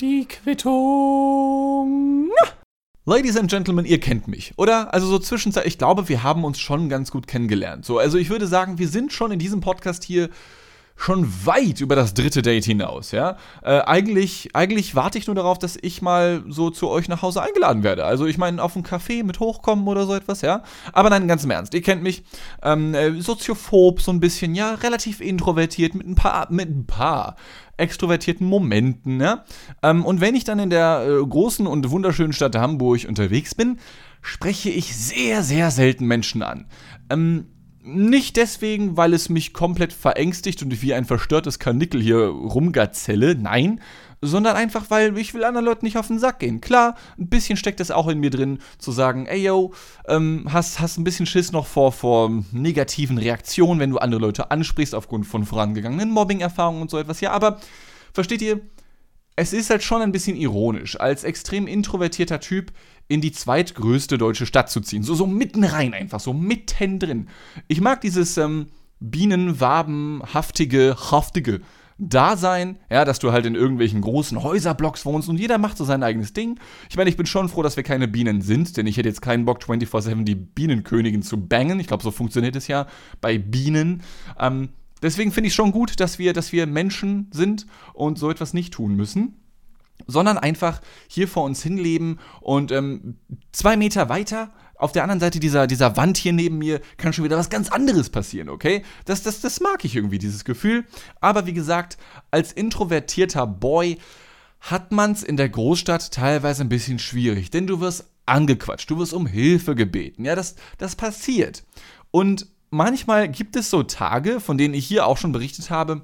Die Quittung. Ladies and Gentlemen, ihr kennt mich, oder? Also so zwischenzeit, ich glaube, wir haben uns schon ganz gut kennengelernt. So, also ich würde sagen, wir sind schon in diesem Podcast hier schon weit über das dritte Date hinaus, ja. Äh, eigentlich, eigentlich warte ich nur darauf, dass ich mal so zu euch nach Hause eingeladen werde. Also ich meine, auf einen Café mit hochkommen oder so etwas, ja. Aber nein, ganz im Ernst, ihr kennt mich, ähm, äh, soziophob so ein bisschen, ja, relativ introvertiert mit ein paar, mit ein paar extrovertierten Momenten, ja. Ähm, und wenn ich dann in der äh, großen und wunderschönen Stadt Hamburg unterwegs bin, spreche ich sehr, sehr selten Menschen an. Ähm, nicht deswegen, weil es mich komplett verängstigt und wie ein verstörtes Karnickel hier rumgazelle, nein, sondern einfach, weil ich will anderen Leuten nicht auf den Sack gehen. Klar, ein bisschen steckt es auch in mir drin, zu sagen, ey yo, ähm, hast, hast ein bisschen Schiss noch vor, vor negativen Reaktionen, wenn du andere Leute ansprichst aufgrund von vorangegangenen Mobbing-Erfahrungen und so etwas. Ja, aber versteht ihr, es ist halt schon ein bisschen ironisch, als extrem introvertierter Typ in die zweitgrößte deutsche Stadt zu ziehen. So, so mitten rein einfach, so mittendrin. Ich mag dieses ähm, bienenwabenhaftige, haftige Dasein, ja, dass du halt in irgendwelchen großen Häuserblocks wohnst und jeder macht so sein eigenes Ding. Ich meine, ich bin schon froh, dass wir keine Bienen sind, denn ich hätte jetzt keinen Bock, 24-7 die Bienenkönigin zu bangen. Ich glaube, so funktioniert es ja bei Bienen. Ähm, deswegen finde ich schon gut, dass wir, dass wir Menschen sind und so etwas nicht tun müssen. Sondern einfach hier vor uns hinleben und ähm, zwei Meter weiter auf der anderen Seite dieser, dieser Wand hier neben mir kann schon wieder was ganz anderes passieren, okay? Das, das, das mag ich irgendwie, dieses Gefühl. Aber wie gesagt, als introvertierter Boy hat man es in der Großstadt teilweise ein bisschen schwierig, denn du wirst angequatscht, du wirst um Hilfe gebeten. Ja, das, das passiert. Und manchmal gibt es so Tage, von denen ich hier auch schon berichtet habe,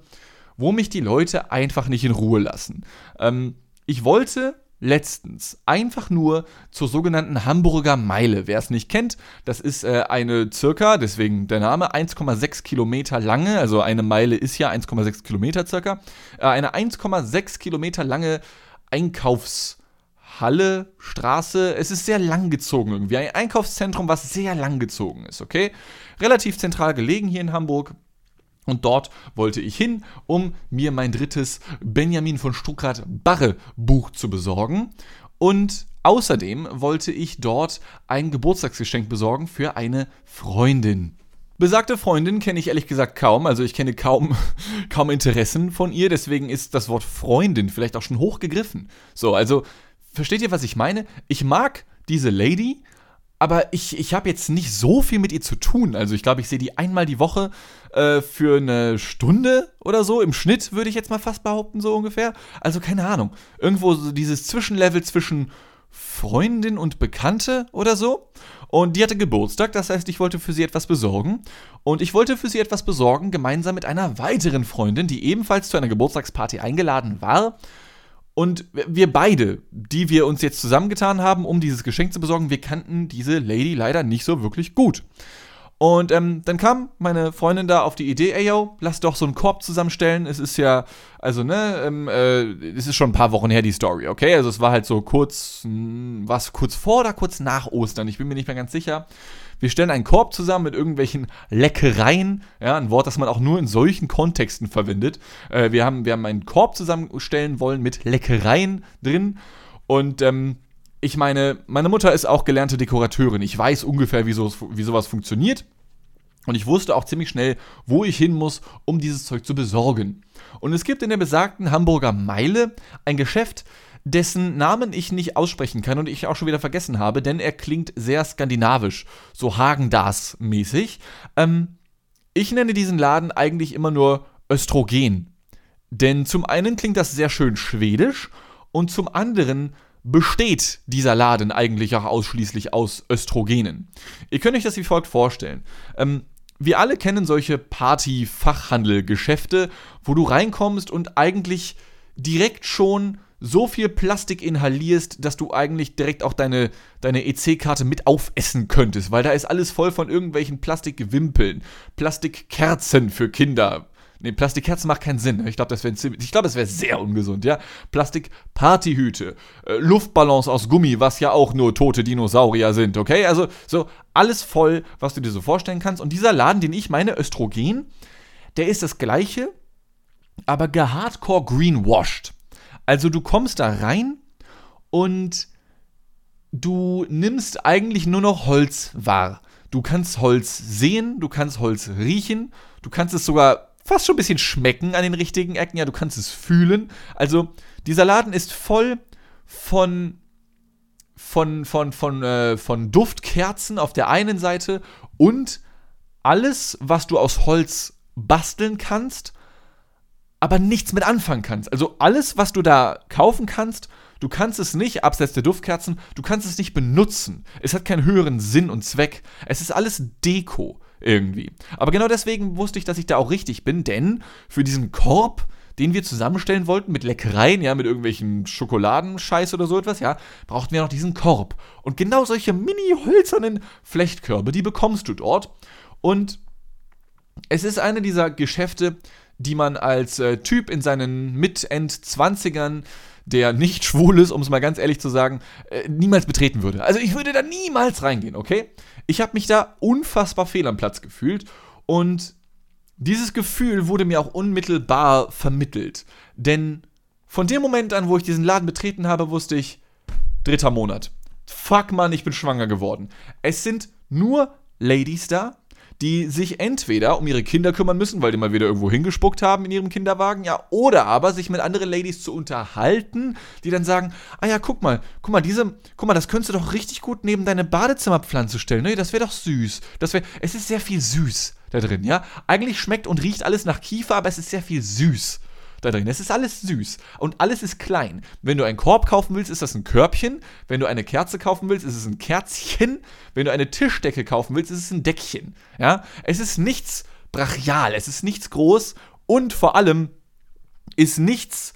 wo mich die Leute einfach nicht in Ruhe lassen. Ähm, ich wollte letztens einfach nur zur sogenannten Hamburger Meile. Wer es nicht kennt, das ist äh, eine circa, deswegen der Name, 1,6 Kilometer lange, also eine Meile ist ja 1,6 Kilometer circa, äh, eine 1,6 Kilometer lange Einkaufs- Halle, Straße. Es ist sehr lang gezogen irgendwie. Ein Einkaufszentrum, was sehr lang gezogen ist, okay? Relativ zentral gelegen hier in Hamburg. Und dort wollte ich hin, um mir mein drittes Benjamin von Stuckrad Barre Buch zu besorgen. Und außerdem wollte ich dort ein Geburtstagsgeschenk besorgen für eine Freundin. Besagte Freundin kenne ich ehrlich gesagt kaum, also ich kenne kaum, kaum Interessen von ihr, deswegen ist das Wort Freundin vielleicht auch schon hochgegriffen. So, also versteht ihr, was ich meine? Ich mag diese Lady, aber ich, ich habe jetzt nicht so viel mit ihr zu tun. Also ich glaube, ich sehe die einmal die Woche äh, für eine Stunde oder so. Im Schnitt würde ich jetzt mal fast behaupten, so ungefähr. Also keine Ahnung. Irgendwo so dieses Zwischenlevel zwischen Freundin und Bekannte oder so. Und die hatte Geburtstag, das heißt, ich wollte für sie etwas besorgen. Und ich wollte für sie etwas besorgen, gemeinsam mit einer weiteren Freundin, die ebenfalls zu einer Geburtstagsparty eingeladen war. Und wir beide, die wir uns jetzt zusammengetan haben, um dieses Geschenk zu besorgen, wir kannten diese Lady leider nicht so wirklich gut. Und ähm, dann kam meine Freundin da auf die Idee, ey yo, lass doch so einen Korb zusammenstellen. Es ist ja, also ne, ähm, äh, es ist schon ein paar Wochen her die Story, okay? Also es war halt so kurz, hm, was kurz vor oder kurz nach Ostern, ich bin mir nicht mehr ganz sicher. Wir stellen einen Korb zusammen mit irgendwelchen Leckereien, ja, ein Wort, das man auch nur in solchen Kontexten verwendet. Äh, wir, haben, wir haben einen Korb zusammenstellen wollen mit Leckereien drin und ähm, ich meine, meine Mutter ist auch gelernte Dekorateurin. Ich weiß ungefähr, wie, so, wie sowas funktioniert. Und ich wusste auch ziemlich schnell, wo ich hin muss, um dieses Zeug zu besorgen. Und es gibt in der besagten Hamburger Meile ein Geschäft, dessen Namen ich nicht aussprechen kann und ich auch schon wieder vergessen habe, denn er klingt sehr skandinavisch, so Hagen-Dazs-mäßig. Ähm, ich nenne diesen Laden eigentlich immer nur Östrogen. Denn zum einen klingt das sehr schön schwedisch und zum anderen besteht dieser Laden eigentlich auch ausschließlich aus Östrogenen. Ihr könnt euch das wie folgt vorstellen. Ähm, wir alle kennen solche Party-Fachhandel-Geschäfte, wo du reinkommst und eigentlich direkt schon so viel Plastik inhalierst, dass du eigentlich direkt auch deine, deine EC-Karte mit aufessen könntest, weil da ist alles voll von irgendwelchen Plastikgewimpeln, Plastikkerzen für Kinder. Ne, Plastikkerzen macht keinen Sinn. Ich glaube, das wäre das wäre sehr ungesund, ja. Plastik-Partyhüte, äh, Luftballons aus Gummi, was ja auch nur tote Dinosaurier sind, okay? Also so alles voll, was du dir so vorstellen kannst. Und dieser Laden, den ich meine, Östrogen, der ist das gleiche aber gehardcore greenwashed. Also du kommst da rein und du nimmst eigentlich nur noch Holz wahr. Du kannst Holz sehen, du kannst Holz riechen, du kannst es sogar fast schon ein bisschen schmecken an den richtigen Ecken, ja, du kannst es fühlen. Also dieser Laden ist voll von von, von, von, äh, von Duftkerzen auf der einen Seite und alles, was du aus Holz basteln kannst, aber nichts mit anfangen kannst. Also alles, was du da kaufen kannst, du kannst es nicht, abseits der Duftkerzen, du kannst es nicht benutzen. Es hat keinen höheren Sinn und Zweck. Es ist alles Deko irgendwie. Aber genau deswegen wusste ich, dass ich da auch richtig bin, denn für diesen Korb den wir zusammenstellen wollten mit Leckereien, ja, mit irgendwelchen Schokoladenscheiß oder so etwas, ja, brauchten wir noch diesen Korb. Und genau solche mini-hölzernen Flechtkörbe, die bekommst du dort. Und es ist eine dieser Geschäfte, die man als äh, Typ in seinen Mit-End-20ern der nicht schwul ist, um es mal ganz ehrlich zu sagen, äh, niemals betreten würde. Also ich würde da niemals reingehen, okay? Ich habe mich da unfassbar fehl am Platz gefühlt und dieses Gefühl wurde mir auch unmittelbar vermittelt. Denn von dem Moment an, wo ich diesen Laden betreten habe, wusste ich, dritter Monat. Fuck man, ich bin schwanger geworden. Es sind nur Ladies da, die sich entweder um ihre Kinder kümmern müssen, weil die mal wieder irgendwo hingespuckt haben in ihrem Kinderwagen, ja, oder aber sich mit anderen Ladies zu unterhalten, die dann sagen, ah ja, guck mal, guck mal, diese, guck mal, das könntest du doch richtig gut neben deine Badezimmerpflanze stellen, ne? Das wäre doch süß. Das wäre, es ist sehr viel süß da drin, ja. Eigentlich schmeckt und riecht alles nach Kiefer, aber es ist sehr viel süß da drin. Es ist alles süß und alles ist klein. Wenn du einen Korb kaufen willst, ist das ein Körbchen. Wenn du eine Kerze kaufen willst, ist es ein Kerzchen. Wenn du eine Tischdecke kaufen willst, ist es ein Deckchen. Ja, es ist nichts brachial, es ist nichts groß und vor allem ist nichts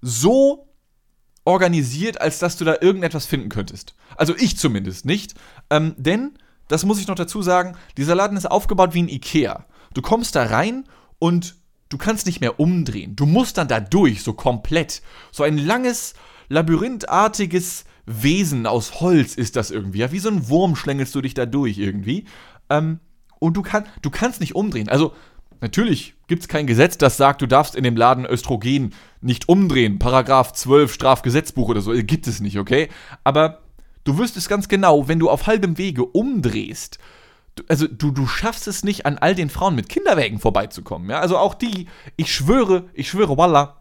so organisiert, als dass du da irgendetwas finden könntest. Also ich zumindest nicht. Ähm, denn das muss ich noch dazu sagen, dieser Laden ist aufgebaut wie ein Ikea. Du kommst da rein und du kannst nicht mehr umdrehen. Du musst dann da durch, so komplett. So ein langes, labyrinthartiges Wesen aus Holz ist das irgendwie. Ja, wie so ein Wurm schlängelst du dich da durch irgendwie. Ähm, und du, kann, du kannst nicht umdrehen. Also, natürlich gibt es kein Gesetz, das sagt, du darfst in dem Laden Östrogen nicht umdrehen. Paragraph 12 Strafgesetzbuch oder so. Gibt es nicht, okay? Aber Du wüsstest ganz genau, wenn du auf halbem Wege umdrehst, also du, du schaffst es nicht, an all den Frauen mit Kinderwägen vorbeizukommen. Ja? Also auch die, ich schwöre, ich schwöre, voila,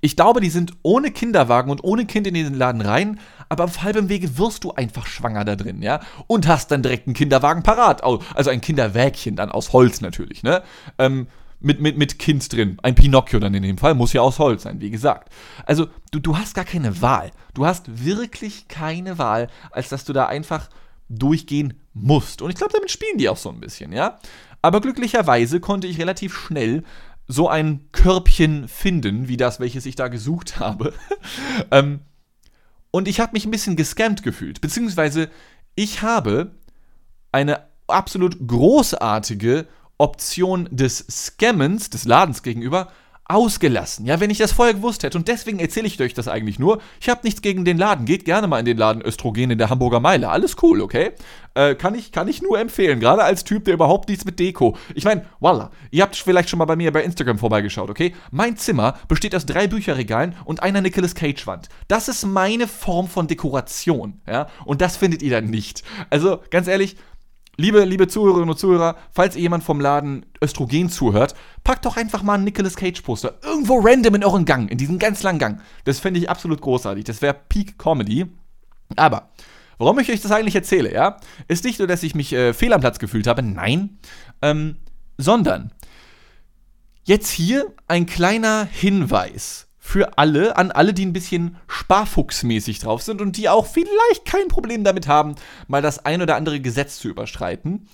ich glaube, die sind ohne Kinderwagen und ohne Kind in den Laden rein, aber auf halbem Wege wirst du einfach schwanger da drin, ja? Und hast dann direkt einen Kinderwagen parat. Also ein Kinderwägchen dann aus Holz natürlich, ne? Ähm, mit, mit, mit Kind drin. Ein Pinocchio dann in dem Fall, muss ja aus Holz sein, wie gesagt. Also, du, du hast gar keine Wahl. Du hast wirklich keine Wahl, als dass du da einfach durchgehen musst. Und ich glaube, damit spielen die auch so ein bisschen, ja. Aber glücklicherweise konnte ich relativ schnell so ein Körbchen finden, wie das, welches ich da gesucht habe. ähm, und ich habe mich ein bisschen gescammt gefühlt. Beziehungsweise ich habe eine absolut großartige Option des Scammens, des Ladens gegenüber, ausgelassen. Ja, wenn ich das vorher gewusst hätte. Und deswegen erzähle ich euch das eigentlich nur. Ich habe nichts gegen den Laden. Geht gerne mal in den Laden Östrogen in der Hamburger Meile. Alles cool, okay? Äh, kann, ich, kann ich nur empfehlen. Gerade als Typ, der überhaupt nichts mit Deko. Ich meine, voila. Ihr habt vielleicht schon mal bei mir bei Instagram vorbeigeschaut, okay? Mein Zimmer besteht aus drei Bücherregalen und einer Nicolas Cage-Wand. Das ist meine Form von Dekoration, ja? Und das findet ihr dann nicht. Also, ganz ehrlich, Liebe, liebe Zuhörerinnen und Zuhörer, falls ihr jemand vom Laden Östrogen zuhört, packt doch einfach mal einen Nicolas Cage Poster irgendwo random in euren Gang, in diesen ganz langen Gang. Das fände ich absolut großartig. Das wäre Peak Comedy. Aber, warum ich euch das eigentlich erzähle, ja, ist nicht nur, dass ich mich äh, fehl am Platz gefühlt habe, nein, ähm, sondern jetzt hier ein kleiner Hinweis für alle, an alle, die ein bisschen sparfuchsmäßig drauf sind und die auch vielleicht kein Problem damit haben, mal das ein oder andere Gesetz zu überschreiten.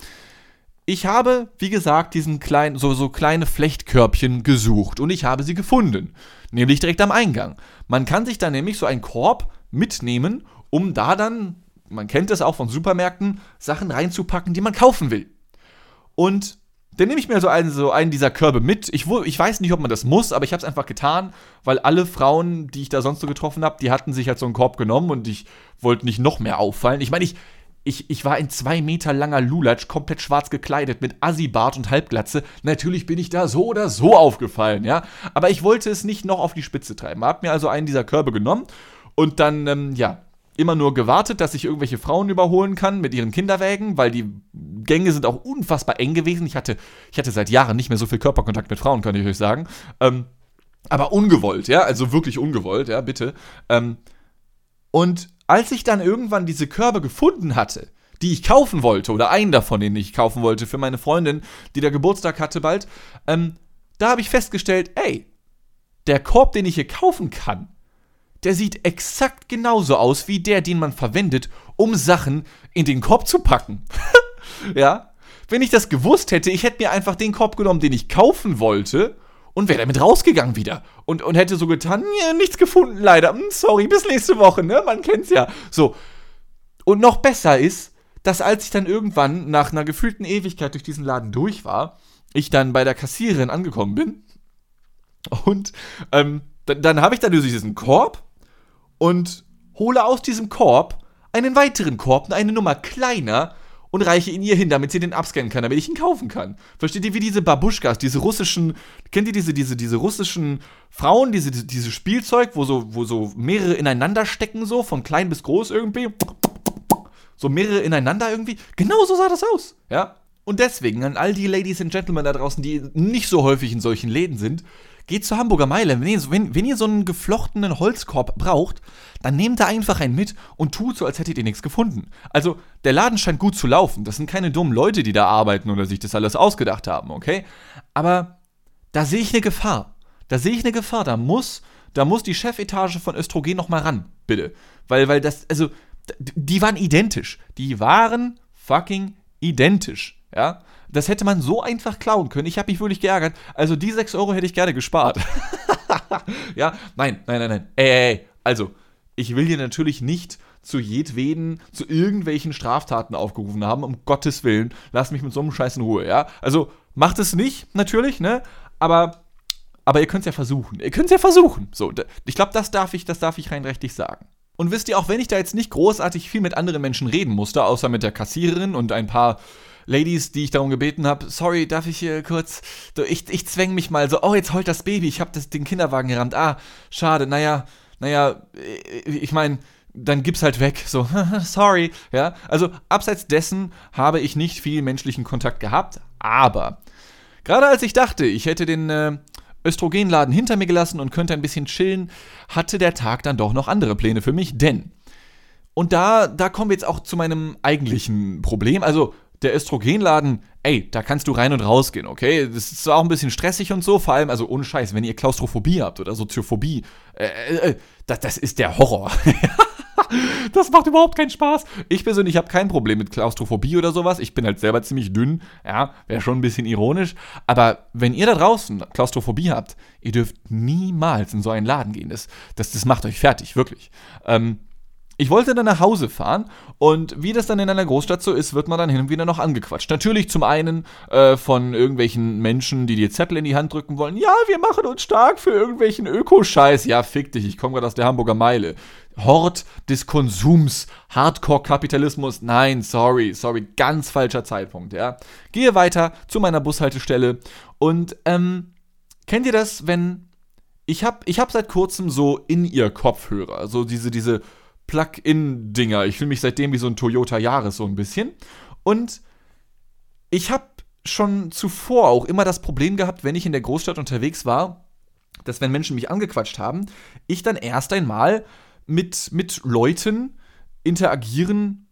Ich habe, wie gesagt, diesen kleinen, so, so kleine Flechtkörbchen gesucht und ich habe sie gefunden. Nämlich direkt am Eingang. Man kann sich da nämlich so einen Korb mitnehmen, um da dann, man kennt das auch von Supermärkten, Sachen reinzupacken, die man kaufen will. Und dann nehme ich mir so einen, so einen dieser Körbe mit. Ich, ich weiß nicht, ob man das muss, aber ich habe es einfach getan, weil alle Frauen, die ich da sonst so getroffen habe, die hatten sich halt so einen Korb genommen und ich wollte nicht noch mehr auffallen. Ich meine, ich, ich, ich war in zwei Meter langer Lulatsch, komplett schwarz gekleidet, mit Assibart und Halbglatze. Natürlich bin ich da so oder so aufgefallen, ja. Aber ich wollte es nicht noch auf die Spitze treiben. Hab mir also einen dieser Körbe genommen und dann, ähm, ja, immer nur gewartet, dass ich irgendwelche Frauen überholen kann mit ihren Kinderwägen, weil die Gänge sind auch unfassbar eng gewesen. Ich hatte, ich hatte seit Jahren nicht mehr so viel Körperkontakt mit Frauen, kann ich euch sagen. Ähm, aber ungewollt, ja, also wirklich ungewollt, ja, bitte. Ähm, und als ich dann irgendwann diese Körbe gefunden hatte, die ich kaufen wollte, oder einen davon, den ich kaufen wollte für meine Freundin, die da Geburtstag hatte bald, ähm, da habe ich festgestellt, ey, der Korb, den ich hier kaufen kann, der sieht exakt genauso aus wie der, den man verwendet, um Sachen in den Korb zu packen. ja? Wenn ich das gewusst hätte, ich hätte mir einfach den Korb genommen, den ich kaufen wollte und wäre damit rausgegangen wieder. Und, und hätte so getan, nichts gefunden leider. Hm, sorry, bis nächste Woche, ne? Man kennt's ja. So. Und noch besser ist, dass als ich dann irgendwann nach einer gefühlten Ewigkeit durch diesen Laden durch war, ich dann bei der Kassiererin angekommen bin. Und ähm, dann, dann habe ich dann diesen Korb und hole aus diesem Korb einen weiteren Korb, eine Nummer kleiner und reiche ihn ihr hin, damit sie den abscannen kann, damit ich ihn kaufen kann. Versteht ihr, wie diese Babuschkas, diese russischen, kennt ihr diese, diese, diese russischen Frauen, diese, diese Spielzeug, wo so, wo so mehrere ineinander stecken, so, von klein bis groß irgendwie? So mehrere ineinander irgendwie? Genau so sah das aus, ja? Und deswegen an all die Ladies and Gentlemen da draußen, die nicht so häufig in solchen Läden sind, Geht zur Hamburger Meile. Wenn ihr, wenn, wenn ihr so einen geflochtenen Holzkorb braucht, dann nehmt da einfach einen mit und tut so, als hättet ihr nichts gefunden. Also, der Laden scheint gut zu laufen. Das sind keine dummen Leute, die da arbeiten oder sich das alles ausgedacht haben, okay? Aber da sehe ich eine Gefahr. Da sehe ich eine Gefahr. Da muss, da muss die Chefetage von Östrogen nochmal ran, bitte. Weil, weil das, also, die waren identisch. Die waren fucking identisch, ja? Das hätte man so einfach klauen können. Ich habe mich wirklich geärgert. Also die 6 Euro hätte ich gerne gespart. ja, nein, nein, nein, nein. Ey, ey, ey. Also, ich will hier natürlich nicht zu jedweden, zu irgendwelchen Straftaten aufgerufen haben, um Gottes Willen. Lass mich mit so einem Scheiß in Ruhe, ja? Also, macht es nicht, natürlich, ne? Aber, aber ihr könnt es ja versuchen. Ihr könnt es ja versuchen. So, ich glaube, das darf ich, das darf ich rein rechtlich sagen. Und wisst ihr, auch wenn ich da jetzt nicht großartig viel mit anderen Menschen reden musste, außer mit der Kassiererin und ein paar Ladies, die ich darum gebeten habe, sorry, darf ich hier kurz, ich, ich zwäng mich mal so, oh, jetzt heult das Baby, ich habe den Kinderwagen gerammt, ah, schade, naja, naja, ich meine, dann gib's halt weg, so, sorry, ja. Also, abseits dessen habe ich nicht viel menschlichen Kontakt gehabt, aber gerade als ich dachte, ich hätte den äh, Östrogenladen hinter mir gelassen und könnte ein bisschen chillen, hatte der Tag dann doch noch andere Pläne für mich, denn und da, da kommen wir jetzt auch zu meinem eigentlichen Problem. Also, der Östrogenladen, ey, da kannst du rein und rausgehen, okay? Das ist zwar auch ein bisschen stressig und so, vor allem, also ohne Scheiß, wenn ihr Klaustrophobie habt oder Soziophobie, äh, äh, äh das, das ist der Horror. das macht überhaupt keinen Spaß. Ich persönlich habe kein Problem mit Klaustrophobie oder sowas. Ich bin halt selber ziemlich dünn, ja, wäre schon ein bisschen ironisch. Aber wenn ihr da draußen Klaustrophobie habt, ihr dürft niemals in so einen Laden gehen. Das, das, das macht euch fertig, wirklich. Ähm, ich wollte dann nach Hause fahren und wie das dann in einer Großstadt so ist, wird man dann hin und wieder noch angequatscht. Natürlich zum einen äh, von irgendwelchen Menschen, die dir Zettel in die Hand drücken wollen. Ja, wir machen uns stark für irgendwelchen Ökoscheiß. Ja, fick dich, ich komme gerade aus der Hamburger Meile. Hort des Konsums, Hardcore-Kapitalismus. Nein, sorry, sorry, ganz falscher Zeitpunkt, ja. Gehe weiter zu meiner Bushaltestelle und ähm, kennt ihr das, wenn ich hab, ich hab seit kurzem so in ihr Kopfhörer, so diese, diese Plug-in-Dinger. Ich fühle mich seitdem wie so ein Toyota Yaris so ein bisschen. Und ich habe schon zuvor auch immer das Problem gehabt, wenn ich in der Großstadt unterwegs war, dass wenn Menschen mich angequatscht haben, ich dann erst einmal mit, mit Leuten interagieren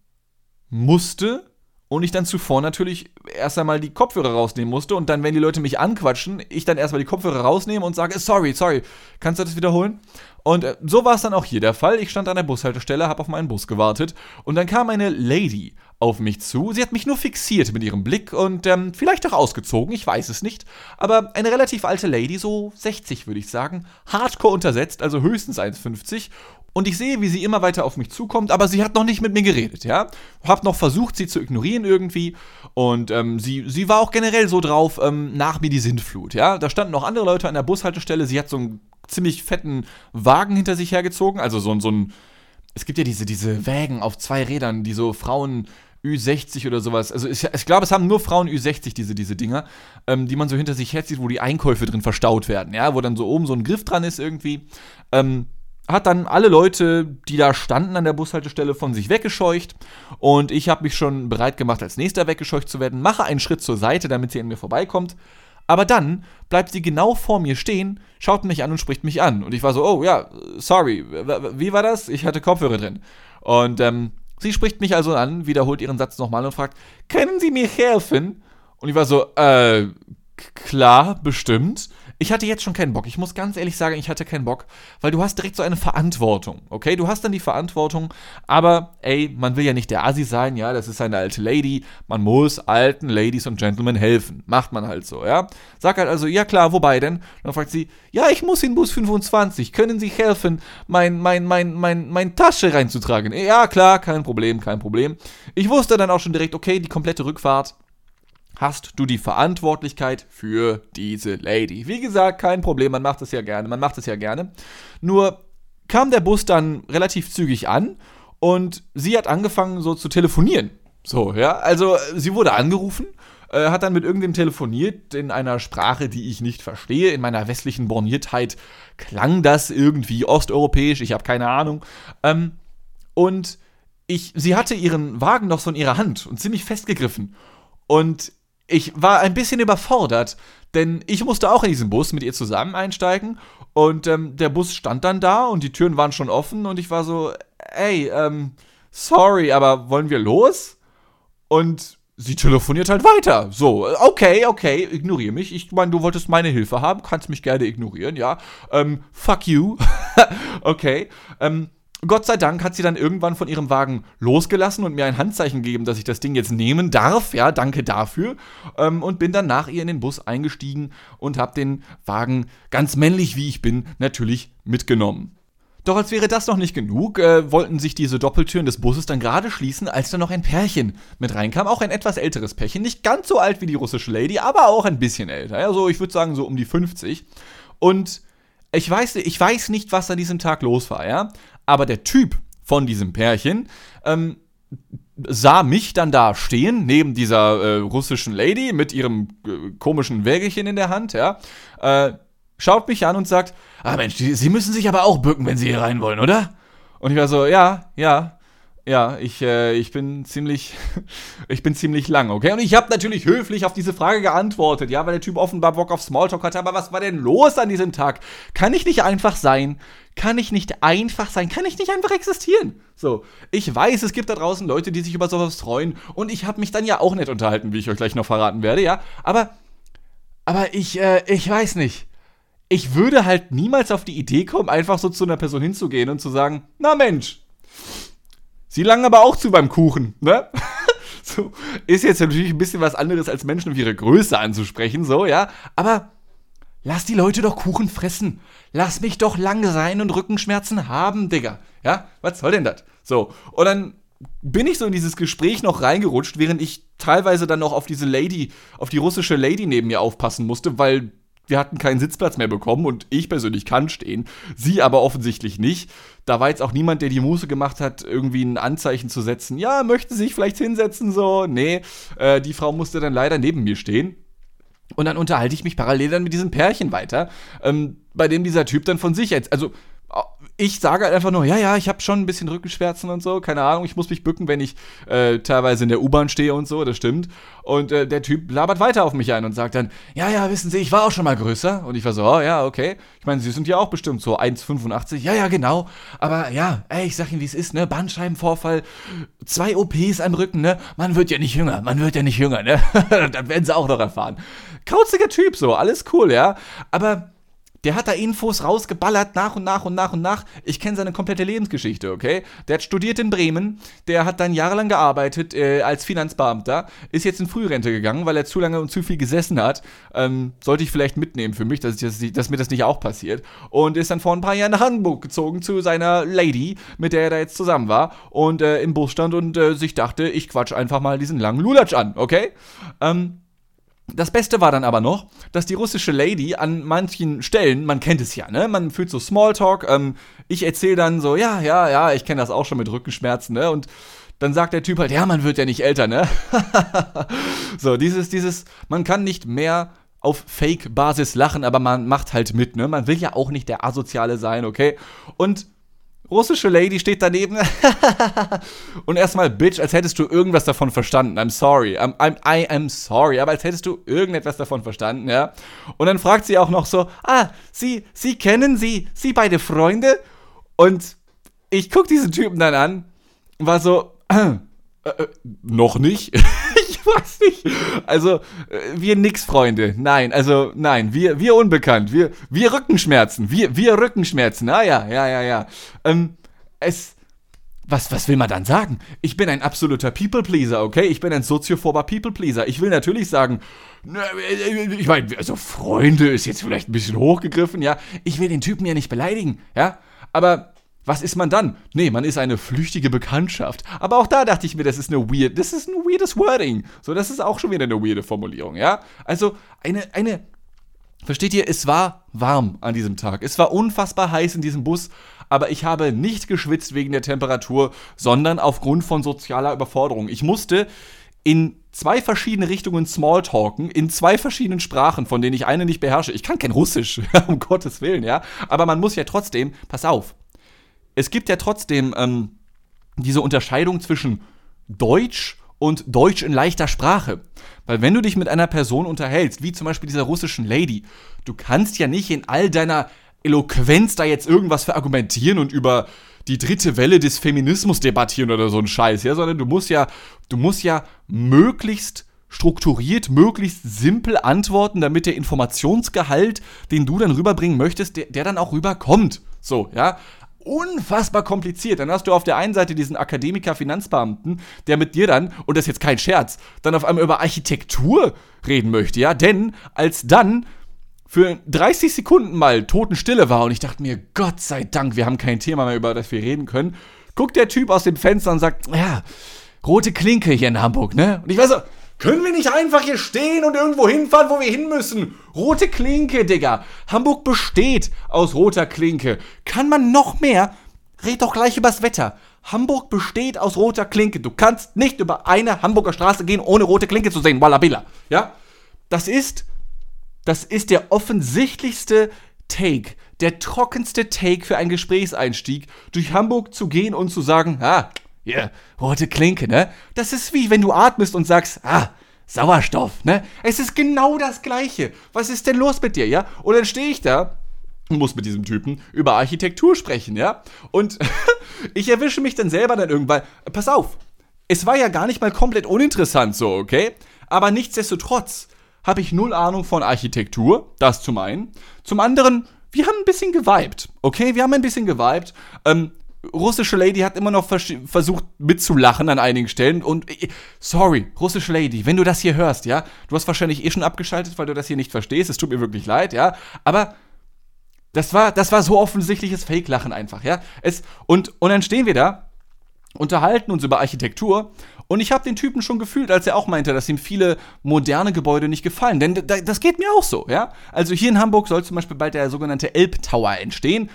musste, und ich dann zuvor natürlich erst einmal die Kopfhörer rausnehmen musste und dann, wenn die Leute mich anquatschen, ich dann erstmal die Kopfhörer rausnehme und sage, sorry, sorry, kannst du das wiederholen? Und äh, so war es dann auch hier der Fall. Ich stand an der Bushaltestelle, habe auf meinen Bus gewartet und dann kam eine Lady auf mich zu. Sie hat mich nur fixiert mit ihrem Blick und ähm, vielleicht auch ausgezogen, ich weiß es nicht. Aber eine relativ alte Lady, so 60 würde ich sagen, hardcore untersetzt, also höchstens 1,50 und ich sehe, wie sie immer weiter auf mich zukommt, aber sie hat noch nicht mit mir geredet, ja. Hab noch versucht, sie zu ignorieren irgendwie. Und ähm, sie, sie war auch generell so drauf, ähm, nach mir die Sintflut, ja. Da standen noch andere Leute an der Bushaltestelle. Sie hat so einen ziemlich fetten Wagen hinter sich hergezogen, also so, so ein es gibt ja diese, diese Wägen auf zwei Rädern, die so Frauen Ü60 oder sowas. Also ich, ich glaube, es haben nur Frauen Ü60 diese, diese Dinger, ähm, die man so hinter sich herzieht, wo die Einkäufe drin verstaut werden, ja, wo dann so oben so ein Griff dran ist irgendwie. Ähm, hat dann alle Leute, die da standen an der Bushaltestelle, von sich weggescheucht. Und ich habe mich schon bereit gemacht, als nächster weggescheucht zu werden, mache einen Schritt zur Seite, damit sie an mir vorbeikommt. Aber dann bleibt sie genau vor mir stehen, schaut mich an und spricht mich an. Und ich war so, oh ja, sorry, wie war das? Ich hatte Kopfhörer drin. Und ähm, sie spricht mich also an, wiederholt ihren Satz nochmal und fragt, können Sie mir helfen? Und ich war so, äh, klar, bestimmt ich hatte jetzt schon keinen Bock. Ich muss ganz ehrlich sagen, ich hatte keinen Bock, weil du hast direkt so eine Verantwortung, okay? Du hast dann die Verantwortung, aber ey, man will ja nicht der Asi sein, ja, das ist eine alte Lady, man muss alten Ladies und Gentlemen helfen. Macht man halt so, ja? Sag halt also, ja klar, wobei denn? Dann fragt sie, ja, ich muss in Bus 25, können Sie helfen, mein, mein, mein, mein, mein Tasche reinzutragen? Ja, klar, kein Problem, kein Problem. Ich wusste dann auch schon direkt, okay, die komplette Rückfahrt hast du die Verantwortlichkeit für diese Lady. Wie gesagt, kein Problem, man macht es ja gerne, man macht es ja gerne. Nur kam der Bus dann relativ zügig an und sie hat angefangen so zu telefonieren. So, ja, also sie wurde angerufen, äh, hat dann mit irgendwem telefoniert in einer Sprache, die ich nicht verstehe. In meiner westlichen Borniertheit klang das irgendwie osteuropäisch, ich habe keine Ahnung. Ähm, und ich, sie hatte ihren Wagen noch so in ihrer Hand und ziemlich festgegriffen. Und ich war ein bisschen überfordert, denn ich musste auch in diesen Bus mit ihr zusammen einsteigen und ähm, der Bus stand dann da und die Türen waren schon offen und ich war so, ey, ähm, sorry, aber wollen wir los? Und sie telefoniert halt weiter. So, okay, okay, ignoriere mich. Ich meine, du wolltest meine Hilfe haben, kannst mich gerne ignorieren, ja. Ähm, fuck you. okay. Ähm, Gott sei Dank hat sie dann irgendwann von ihrem Wagen losgelassen und mir ein Handzeichen gegeben, dass ich das Ding jetzt nehmen darf. Ja, danke dafür. Ähm, und bin dann nach ihr in den Bus eingestiegen und habe den Wagen, ganz männlich wie ich bin, natürlich mitgenommen. Doch als wäre das noch nicht genug, äh, wollten sich diese Doppeltüren des Busses dann gerade schließen, als da noch ein Pärchen mit reinkam. Auch ein etwas älteres Pärchen, nicht ganz so alt wie die russische Lady, aber auch ein bisschen älter. Also ich würde sagen so um die 50. Und ich weiß, ich weiß nicht, was an diesem Tag los war, ja. Aber der Typ von diesem Pärchen ähm, sah mich dann da stehen, neben dieser äh, russischen Lady mit ihrem äh, komischen Wägelchen in der Hand, ja. Äh, schaut mich an und sagt: Ah Mensch, die, Sie müssen sich aber auch bücken, wenn Sie hier rein wollen, oder? Und ich war so: Ja, ja. Ja, ich, äh, ich bin ziemlich, ich bin ziemlich lang, okay? Und ich habe natürlich höflich auf diese Frage geantwortet, ja, weil der Typ offenbar Bock auf Smalltalk hatte. Aber was war denn los an diesem Tag? Kann ich nicht einfach sein? Kann ich nicht einfach sein? Kann ich nicht einfach existieren? So, ich weiß, es gibt da draußen Leute, die sich über sowas freuen. Und ich habe mich dann ja auch nicht unterhalten, wie ich euch gleich noch verraten werde, ja? Aber, aber ich, äh, ich weiß nicht. Ich würde halt niemals auf die Idee kommen, einfach so zu einer Person hinzugehen und zu sagen, na Mensch, Sie langen aber auch zu beim Kuchen, ne? so, ist jetzt natürlich ein bisschen was anderes als Menschen auf ihre Größe anzusprechen, so, ja. Aber lass die Leute doch Kuchen fressen. Lass mich doch lang sein und Rückenschmerzen haben, Digga. Ja, was soll denn das? So, und dann bin ich so in dieses Gespräch noch reingerutscht, während ich teilweise dann noch auf diese Lady, auf die russische Lady neben mir aufpassen musste, weil wir hatten keinen Sitzplatz mehr bekommen und ich persönlich kann stehen, sie aber offensichtlich nicht. Da war jetzt auch niemand, der die Muße gemacht hat, irgendwie ein Anzeichen zu setzen. Ja, möchte sich vielleicht hinsetzen, so. Nee, äh, die Frau musste dann leider neben mir stehen. Und dann unterhalte ich mich parallel dann mit diesem Pärchen weiter, ähm, bei dem dieser Typ dann von sich jetzt, also ich sage halt einfach nur, ja, ja, ich habe schon ein bisschen Rückenschmerzen und so, keine Ahnung, ich muss mich bücken, wenn ich äh, teilweise in der U-Bahn stehe und so, das stimmt. Und äh, der Typ labert weiter auf mich ein und sagt dann, ja, ja, wissen Sie, ich war auch schon mal größer. Und ich war so, oh, ja, okay. Ich meine, Sie sind ja auch bestimmt so 1,85. Ja, ja, genau. Aber ja, ey, ich sag Ihnen, wie es ist, ne? Bandscheibenvorfall, zwei OPs am Rücken, ne? Man wird ja nicht jünger, man wird ja nicht jünger, ne? dann werden Sie auch noch erfahren. Kauziger Typ, so, alles cool, ja. Aber der hat da Infos rausgeballert, nach und nach und nach und nach. Ich kenne seine komplette Lebensgeschichte, okay? Der hat studiert in Bremen, der hat dann jahrelang gearbeitet äh, als Finanzbeamter, ist jetzt in Frührente gegangen, weil er zu lange und zu viel gesessen hat. Ähm, sollte ich vielleicht mitnehmen für mich, dass, ich das, dass mir das nicht auch passiert. Und ist dann vor ein paar Jahren nach Hamburg gezogen zu seiner Lady, mit der er da jetzt zusammen war. Und äh, im Bus stand und äh, sich dachte, ich quatsch einfach mal diesen langen Lulatsch an, okay? Ähm, Das Beste war dann aber noch, dass die russische Lady an manchen Stellen, man kennt es ja, ne? Man fühlt so Smalltalk. Ähm, ich erzähle dann so, ja, ja, ja, ich kenne das auch schon mit Rückenschmerzen, ne? Und dann sagt der Typ halt, ja, man wird ja nicht älter, ne? so, dieses, dieses, man kann nicht mehr auf Fake-Basis lachen, aber man macht halt mit, ne? Man will ja auch nicht der Asoziale sein, okay? Und russische Lady steht daneben und erstmal Bitch, als hättest du irgendwas davon verstanden. I'm sorry. I'm, I'm, I am sorry. Aber als hättest du irgendetwas davon verstanden, ja. Und dann fragt sie auch noch so, ah, Sie, Sie kennen Sie, Sie beide Freunde? Und ich guck diesen Typen dann an und war so, äh, äh, noch nicht? ich weiß nicht. Also, äh, wir nix, Freunde. Nein, also, nein, wir, wir unbekannt. Wir, wir Rückenschmerzen. Wir, wir Rückenschmerzen. Ah ja, ja, ja, ja. Ähm, es. Was, was will man dann sagen? Ich bin ein absoluter People-Pleaser, okay? Ich bin ein soziophober People-Pleaser. Ich will natürlich sagen, ich meine, also Freunde ist jetzt vielleicht ein bisschen hochgegriffen, ja? Ich will den Typen ja nicht beleidigen, ja? Aber was ist man dann? Nee, man ist eine flüchtige Bekanntschaft. Aber auch da dachte ich mir, das ist eine weird, das ist ein weirdes Wording. So, das ist auch schon wieder eine weirde Formulierung, ja? Also, eine, eine, versteht ihr, es war warm an diesem Tag. Es war unfassbar heiß in diesem Bus, aber ich habe nicht geschwitzt wegen der Temperatur, sondern aufgrund von sozialer Überforderung. Ich musste in zwei verschiedene Richtungen Smalltalken, in zwei verschiedenen Sprachen, von denen ich eine nicht beherrsche. Ich kann kein Russisch, um Gottes Willen, ja. Aber man muss ja trotzdem, pass auf, es gibt ja trotzdem ähm, diese Unterscheidung zwischen Deutsch und Deutsch in leichter Sprache. Weil wenn du dich mit einer Person unterhältst, wie zum Beispiel dieser russischen Lady, du kannst ja nicht in all deiner Eloquenz da jetzt irgendwas verargumentieren und über die dritte Welle des Feminismus debattieren oder so ein Scheiß, ja, sondern du musst ja, du musst ja möglichst strukturiert, möglichst simpel antworten, damit der Informationsgehalt, den du dann rüberbringen möchtest, der, der dann auch rüberkommt. So, ja unfassbar kompliziert. Dann hast du auf der einen Seite diesen Akademiker-Finanzbeamten, der mit dir dann, und das ist jetzt kein Scherz, dann auf einmal über Architektur reden möchte, ja? Denn als dann für 30 Sekunden mal Totenstille war und ich dachte mir, Gott sei Dank, wir haben kein Thema mehr, über das wir reden können, guckt der Typ aus dem Fenster und sagt, ja, rote Klinke hier in Hamburg, ne? Und ich war so, können wir nicht einfach hier stehen und irgendwo hinfahren, wo wir hin müssen? Rote Klinke, Digga. Hamburg besteht aus roter Klinke. Kann man noch mehr? Red doch gleich übers Wetter. Hamburg besteht aus roter Klinke. Du kannst nicht über eine Hamburger Straße gehen, ohne rote Klinke zu sehen. Wallabilla. Ja? Das ist, das ist der offensichtlichste Take, der trockenste Take für einen Gesprächseinstieg, durch Hamburg zu gehen und zu sagen, ah, ja, yeah, rote Klinke, ne? Das ist wie wenn du atmest und sagst, ah, Sauerstoff, ne? Es ist genau das Gleiche. Was ist denn los mit dir, ja? Und dann stehe ich da und muss mit diesem Typen über Architektur sprechen, ja? Und ich erwische mich dann selber dann irgendwann. Pass auf, es war ja gar nicht mal komplett uninteressant so, okay? Aber nichtsdestotrotz habe ich null Ahnung von Architektur, das zum einen. Zum anderen, wir haben ein bisschen geweibt, okay? Wir haben ein bisschen geweibt. Ähm, russische Lady hat immer noch vers versucht mitzulachen an einigen Stellen und äh, sorry, russische Lady, wenn du das hier hörst, ja, du hast wahrscheinlich eh schon abgeschaltet, weil du das hier nicht verstehst, es tut mir wirklich leid, ja, aber das war das war so offensichtliches Fake Lachen einfach, ja? Es und und dann stehen wir da unterhalten uns über Architektur und ich habe den Typen schon gefühlt, als er auch meinte, dass ihm viele moderne Gebäude nicht gefallen. Denn das geht mir auch so, ja. Also hier in Hamburg soll zum Beispiel bald der sogenannte Elb Tower entstehen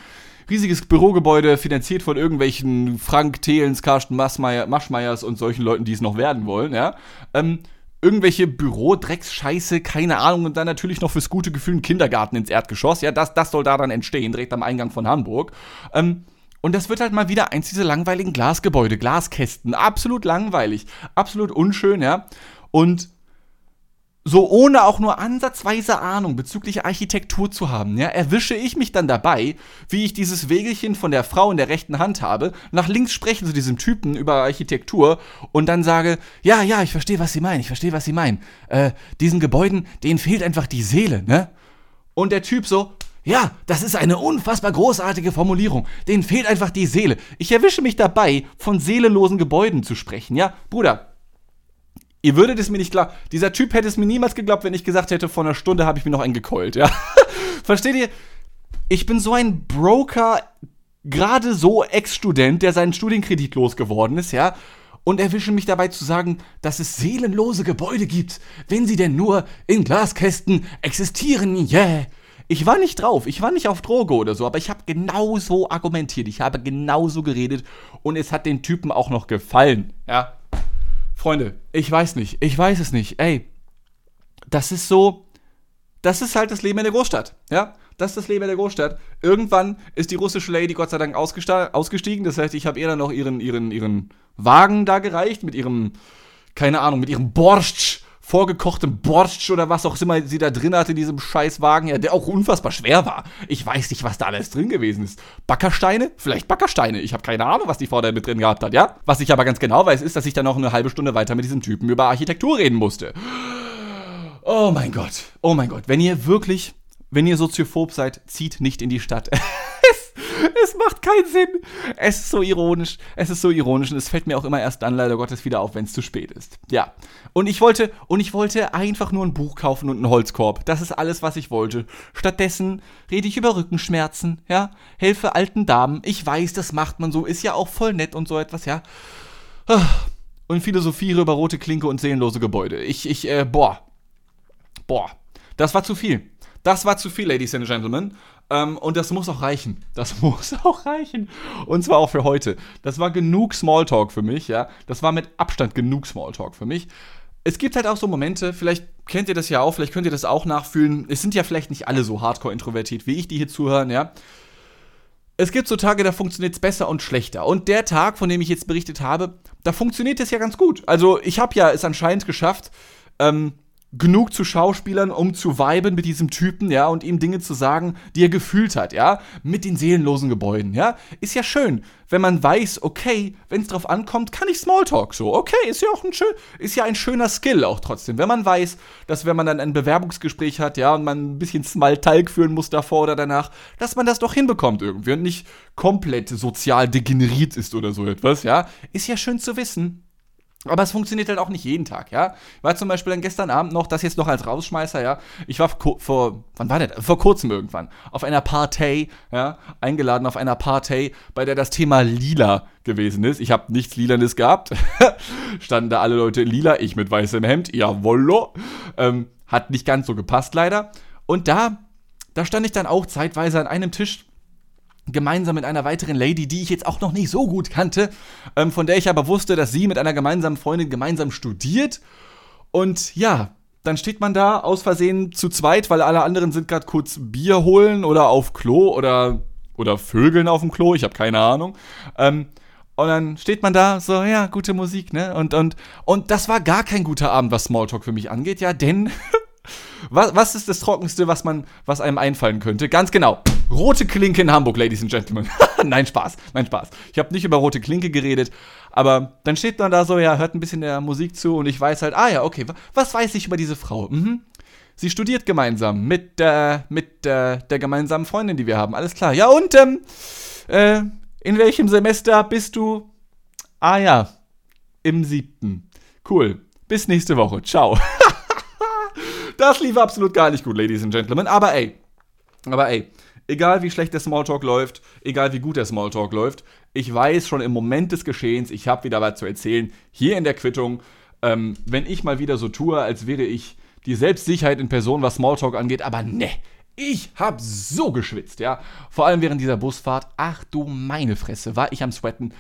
riesiges Bürogebäude, finanziert von irgendwelchen Frank Thelens, Carsten Maschmeier, Maschmeyers und solchen Leuten, die es noch werden wollen, ja. Ähm, irgendwelche Bürodrecksscheiße, keine Ahnung, und dann natürlich noch fürs gute Gefühl ein Kindergarten ins Erdgeschoss, ja, das, das soll da dann entstehen, direkt am Eingang von Hamburg. Ähm, und das wird halt mal wieder eins dieser langweiligen Glasgebäude, Glaskästen, absolut langweilig, absolut unschön, ja. Und so ohne auch nur ansatzweise Ahnung bezüglich Architektur zu haben, ja, erwische ich mich dann dabei, wie ich dieses Wegelchen von der Frau in der rechten Hand habe, nach links spreche zu diesem Typen über Architektur und dann sage, ja, ja, ich verstehe, was Sie meinen, ich verstehe, was Sie meinen. Äh, diesen Gebäuden, denen fehlt einfach die Seele, ne? Und der Typ so, ja, das ist eine unfassbar großartige Formulierung. Denen fehlt einfach die Seele. Ich erwische mich dabei, von seelenlosen Gebäuden zu sprechen, ja? Bruder, Ihr würdet es mir nicht glauben. Dieser Typ hätte es mir niemals geglaubt, wenn ich gesagt hätte, vor einer Stunde habe ich mir noch einen gekeult, ja. Versteht ihr? Ich bin so ein Broker, gerade so Ex-Student, der seinen Studienkredit losgeworden ist, ja. und erwischen mich dabei zu sagen, dass es seelenlose Gebäude gibt, wenn sie denn nur in Glaskästen existieren. Yeah. Ich war nicht drauf, ich war nicht auf Droge oder so, aber ich habe genauso argumentiert, ich habe genauso geredet und es hat den Typen auch noch gefallen. Ja. Freunde, ich weiß nicht, ich weiß es nicht. Ey, das ist so, das ist halt das Leben in der Großstadt. Ja. Das ist das Leben in der Großstadt. Irgendwann ist die russische Lady Gott sei Dank ausgestiegen. Das heißt, ich habe ihr dann noch ihren, ihren, ihren Wagen da gereicht mit ihrem, keine Ahnung, mit ihrem Borscht, vorgekochtem Borscht oder was auch immer sie da drin hatte in diesem Scheißwagen, ja, der auch unfassbar schwer war. Ich weiß nicht, was da alles drin gewesen ist. Backersteine? Vielleicht Backersteine. Ich habe keine Ahnung, was die Frau da mit drin gehabt hat, ja? Was ich aber ganz genau weiß, ist, dass ich dann noch eine halbe Stunde weiter mit diesem Typen über Architektur reden musste. Oh mein Gott. Oh mein Gott. Wenn ihr wirklich wenn ihr soziophob seid, zieht nicht in die Stadt. es, macht keinen Sinn. Es ist so ironisch. Es ist so ironisch und es fällt mir auch immer erst dann leider Gottes wieder auf, wenn es zu spät ist. Ja. Und ich wollte und ich wollte einfach nur ein Buch kaufen und einen Holzkorb. Das ist alles, was ich wollte. Stattdessen rede ich über Rückenschmerzen, ja, helfe alten Damen. Ich weiß, das macht man so, ist ja auch voll nett und so etwas, ja. Und philosophiere über rote Klinke und seelenlose Gebäude. Ich ich äh, boah. Boah. Das war zu viel. Das war zu viel, Ladies and Gentlemen. Ähm, und das muss auch reichen. Das muss auch reichen. Und zwar auch für heute. Das war genug Smalltalk für mich, ja. Das war mit Abstand genug Smalltalk für mich. Es gibt halt auch so Momente, vielleicht kennt ihr das ja auch, vielleicht könnt ihr das auch nachfühlen. Es sind ja vielleicht nicht alle so hardcore introvertiert wie ich, die hier zuhören, ja. Es gibt so Tage, da funktioniert es besser und schlechter. Und der Tag, von dem ich jetzt berichtet habe, da funktioniert es ja ganz gut. Also ich habe ja es anscheinend geschafft, ähm, genug zu Schauspielern, um zu viben mit diesem Typen, ja, und ihm Dinge zu sagen, die er gefühlt hat, ja, mit den seelenlosen Gebäuden, ja. Ist ja schön, wenn man weiß, okay, wenn es drauf ankommt, kann ich Smalltalk so. Okay, ist ja auch ein schön, ist ja ein schöner Skill auch trotzdem. Wenn man weiß, dass wenn man dann ein Bewerbungsgespräch hat, ja, und man ein bisschen Smalltalk führen muss davor oder danach, dass man das doch hinbekommt irgendwie und nicht komplett sozial degeneriert ist oder so etwas, ja. Ist ja schön zu wissen. Aber es funktioniert halt auch nicht jeden Tag, ja. Ich war zum Beispiel dann gestern Abend noch, das jetzt noch als Rausschmeißer, ja. Ich war vor, wann war der? Vor kurzem irgendwann, auf einer Partei, ja, eingeladen auf einer Partei, bei der das Thema lila gewesen ist. Ich habe nichts Lilanes gehabt. Standen da alle Leute lila, ich mit weißem Hemd, jawollo. Ähm, hat nicht ganz so gepasst leider. Und da, da stand ich dann auch zeitweise an einem Tisch gemeinsam mit einer weiteren Lady, die ich jetzt auch noch nicht so gut kannte, ähm, von der ich aber wusste, dass sie mit einer gemeinsamen Freundin gemeinsam studiert. Und ja, dann steht man da aus Versehen zu zweit, weil alle anderen sind gerade kurz Bier holen oder auf Klo oder, oder Vögeln auf dem Klo, ich habe keine Ahnung. Ähm, und dann steht man da, so, ja, gute Musik, ne? Und, und, und das war gar kein guter Abend, was Smalltalk für mich angeht, ja, denn was, was ist das Trockenste, was, man, was einem einfallen könnte? Ganz genau. Rote Klinke in Hamburg, Ladies and Gentlemen. nein, Spaß, nein, Spaß. Ich habe nicht über rote Klinke geredet, aber dann steht man da so, ja, hört ein bisschen der Musik zu und ich weiß halt, ah ja, okay, was weiß ich über diese Frau? Mhm. Sie studiert gemeinsam mit, äh, mit äh, der gemeinsamen Freundin, die wir haben. Alles klar. Ja, und ähm, äh, in welchem Semester bist du? Ah ja, im siebten. Cool. Bis nächste Woche. Ciao. Das lief absolut gar nicht gut, Ladies and Gentlemen. Aber ey, aber ey, egal wie schlecht der Smalltalk läuft, egal wie gut der Smalltalk läuft, ich weiß schon im Moment des Geschehens, ich habe wieder was zu erzählen. Hier in der Quittung, ähm, wenn ich mal wieder so tue, als wäre ich die Selbstsicherheit in Person, was Smalltalk angeht, aber ne. Ich hab so geschwitzt, ja. Vor allem während dieser Busfahrt. Ach du meine Fresse, war ich am Sweaten.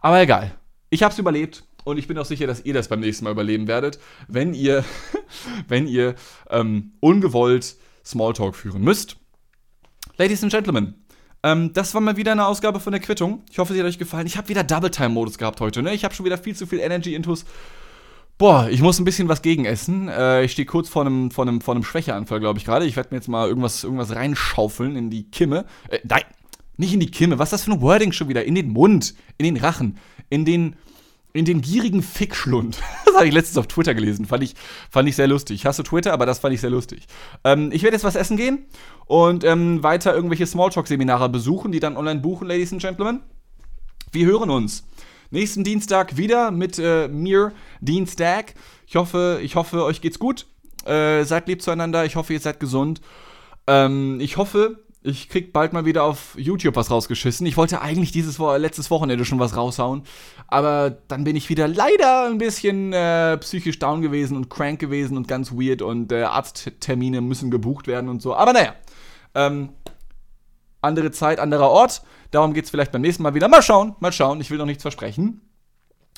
Aber egal. Ich hab's überlebt. Und ich bin auch sicher, dass ihr das beim nächsten Mal überleben werdet, wenn ihr, wenn ihr ähm, ungewollt Smalltalk führen müsst. Ladies and Gentlemen, ähm, das war mal wieder eine Ausgabe von der Quittung. Ich hoffe, sie hat euch gefallen. Ich habe wieder Double-Time-Modus gehabt heute. Ne? Ich habe schon wieder viel zu viel Energy-Intus. Boah, ich muss ein bisschen was gegenessen. Äh, ich stehe kurz vor einem, vor einem, vor einem Schwächeanfall, glaube ich gerade. Ich werde mir jetzt mal irgendwas, irgendwas reinschaufeln in die Kimme. Äh, nein, nicht in die Kimme. Was ist das für ein Wording schon wieder? In den Mund, in den Rachen, in den in den gierigen Fickschlund. Das habe ich letztens auf Twitter gelesen. Fand ich, fand ich sehr lustig. Ich hasse Twitter, aber das fand ich sehr lustig. Ähm, ich werde jetzt was essen gehen und ähm, weiter irgendwelche Smalltalk-Seminare besuchen, die dann online buchen, Ladies and Gentlemen. Wir hören uns nächsten Dienstag wieder mit äh, mir, Dienstag. Ich hoffe, ich hoffe, euch geht's gut. Äh, seid lieb zueinander. Ich hoffe, ihr seid gesund. Ähm, ich hoffe, ich krieg bald mal wieder auf YouTube was rausgeschissen. Ich wollte eigentlich dieses letztes Wochenende schon was raushauen, aber dann bin ich wieder leider ein bisschen äh, psychisch down gewesen und crank gewesen und ganz weird und äh, Arzttermine müssen gebucht werden und so. Aber naja, ähm, andere Zeit, anderer Ort. Darum geht's vielleicht beim nächsten Mal wieder. Mal schauen, mal schauen. Ich will noch nichts versprechen.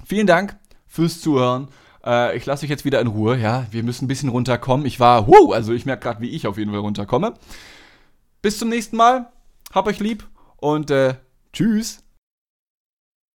Vielen Dank fürs Zuhören. Äh, ich lasse euch jetzt wieder in Ruhe. Ja, wir müssen ein bisschen runterkommen. Ich war, wow, also ich merke gerade, wie ich auf jeden Fall runterkomme. Bis zum nächsten Mal. Hab euch lieb und äh, tschüss.